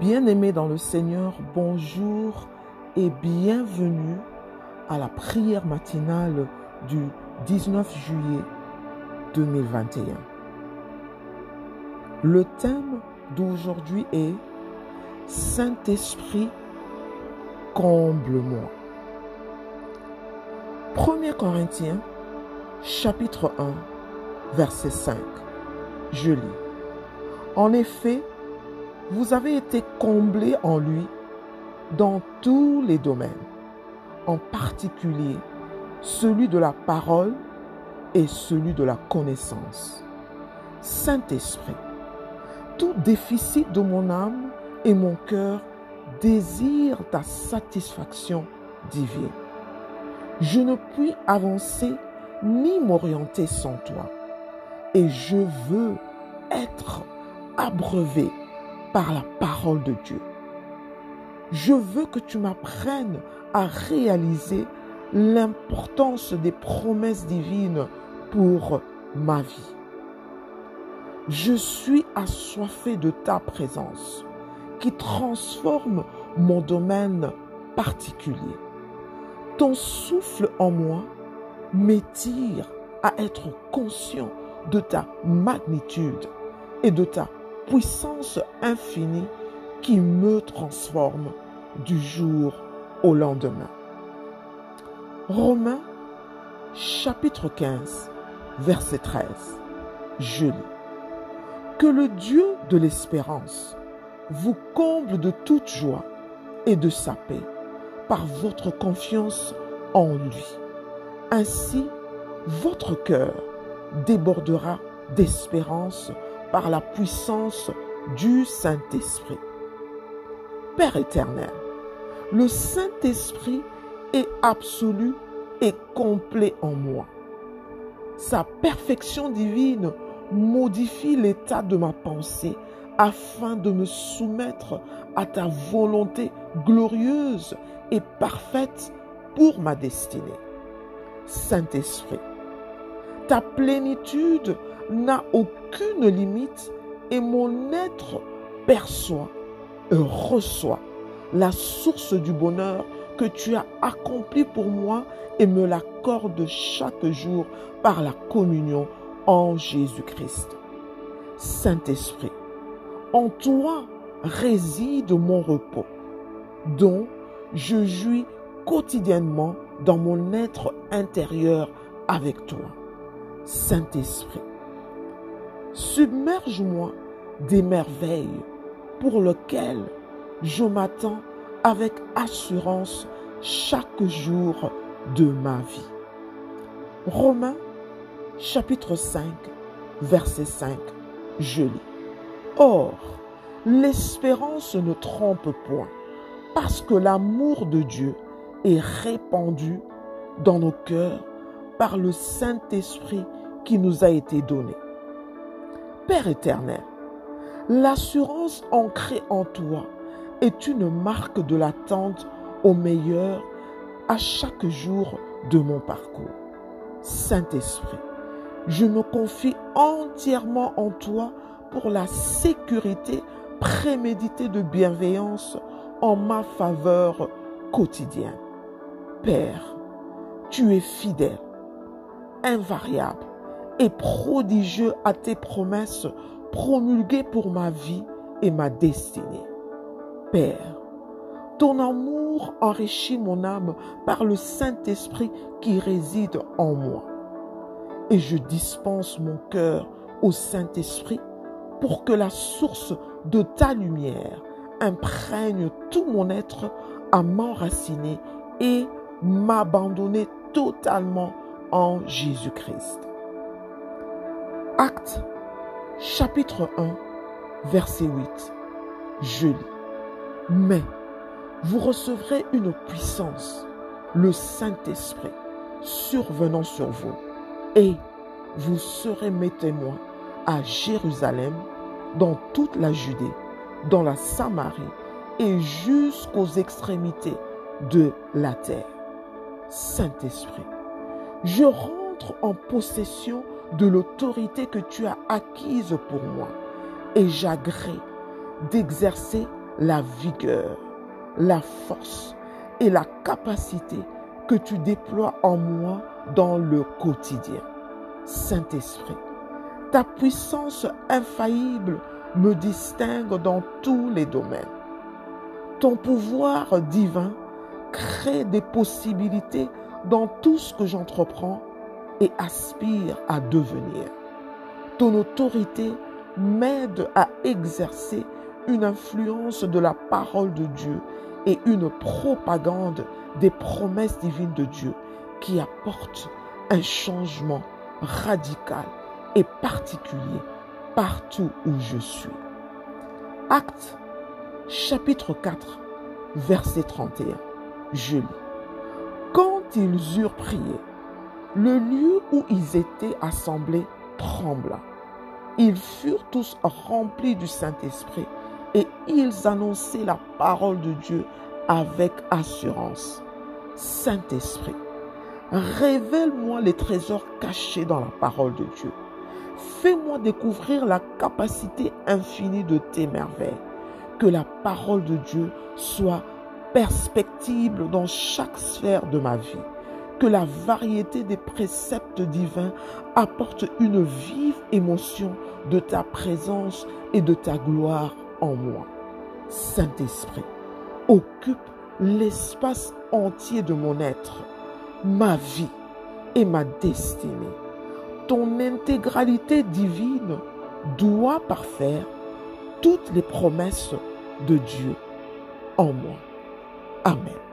Bien-aimés dans le Seigneur, bonjour et bienvenue à la prière matinale du 19 juillet 2021. Le thème d'aujourd'hui est Saint-Esprit, comble-moi. 1 Corinthiens, chapitre 1, verset 5. Je lis. En effet, vous avez été comblés en lui dans tous les domaines, en particulier celui de la parole et celui de la connaissance. Saint-Esprit, tout déficit de mon âme et mon cœur désire ta satisfaction divine. Je ne puis avancer ni m'orienter sans toi, et je veux être abreuvé par la parole de Dieu. Je veux que tu m'apprennes à réaliser l'importance des promesses divines pour ma vie. Je suis assoiffé de ta présence qui transforme mon domaine particulier. Ton souffle en moi m'étire à être conscient de ta magnitude et de ta puissance infinie qui me transforme du jour au lendemain. Romains chapitre 15 verset 13. Je. Que le Dieu de l'espérance vous comble de toute joie et de sa paix par votre confiance en lui. Ainsi, votre cœur débordera d'espérance par la puissance du Saint-Esprit. Père éternel, le Saint-Esprit est absolu et complet en moi. Sa perfection divine modifie l'état de ma pensée afin de me soumettre à ta volonté glorieuse et parfaite pour ma destinée. Saint-Esprit, ta plénitude n'a aucune limite et mon être perçoit et reçoit la source du bonheur que tu as accompli pour moi et me l'accorde chaque jour par la communion en Jésus-Christ. Saint-Esprit, en toi réside mon repos, dont je jouis quotidiennement dans mon être intérieur avec toi. Saint-Esprit, submerge-moi des merveilles pour lesquelles je m'attends avec assurance chaque jour de ma vie. Romains chapitre 5 verset 5, je lis. Or, l'espérance ne trompe point, parce que l'amour de Dieu est répandu dans nos cœurs par le Saint-Esprit qui nous a été donné. Père éternel, l'assurance ancrée en toi est une marque de l'attente au meilleur à chaque jour de mon parcours. Saint-Esprit, je me confie entièrement en toi pour la sécurité préméditée de bienveillance en ma faveur quotidienne. Père, tu es fidèle, invariable et prodigieux à tes promesses promulguées pour ma vie et ma destinée. Père, ton amour enrichit mon âme par le Saint-Esprit qui réside en moi. Et je dispense mon cœur au Saint-Esprit pour que la source de ta lumière imprègne tout mon être à m'enraciner et m'abandonner totalement en Jésus-Christ. Acte chapitre 1 verset 8. Je lis. Mais vous recevrez une puissance, le Saint-Esprit, survenant sur vous, et vous serez mes témoins à Jérusalem, dans toute la Judée, dans la Samarie et jusqu'aux extrémités de la terre. Saint-Esprit, je rentre en possession de l'autorité que tu as acquise pour moi et j'agrée d'exercer la vigueur, la force et la capacité que tu déploies en moi dans le quotidien. Saint-Esprit, ta puissance infaillible me distingue dans tous les domaines. Ton pouvoir divin crée des possibilités dans tout ce que j'entreprends et aspire à devenir. Ton autorité m'aide à exercer une influence de la parole de Dieu et une propagande des promesses divines de Dieu qui apportent un changement radical et particulier partout où je suis. Acte chapitre 4 verset 31. Je lis. Quand ils eurent prié, le lieu où ils étaient assemblés trembla. Ils furent tous remplis du Saint-Esprit et ils annonçaient la parole de Dieu avec assurance. Saint-Esprit, révèle-moi les trésors cachés dans la parole de Dieu. Fais-moi découvrir la capacité infinie de tes merveilles. Que la parole de Dieu soit perspectible dans chaque sphère de ma vie. Que la variété des préceptes divins apporte une vive émotion de ta présence et de ta gloire en moi. Saint-Esprit, occupe l'espace entier de mon être, ma vie et ma destinée. Ton intégralité divine doit parfaire toutes les promesses de Dieu en moi. Amen.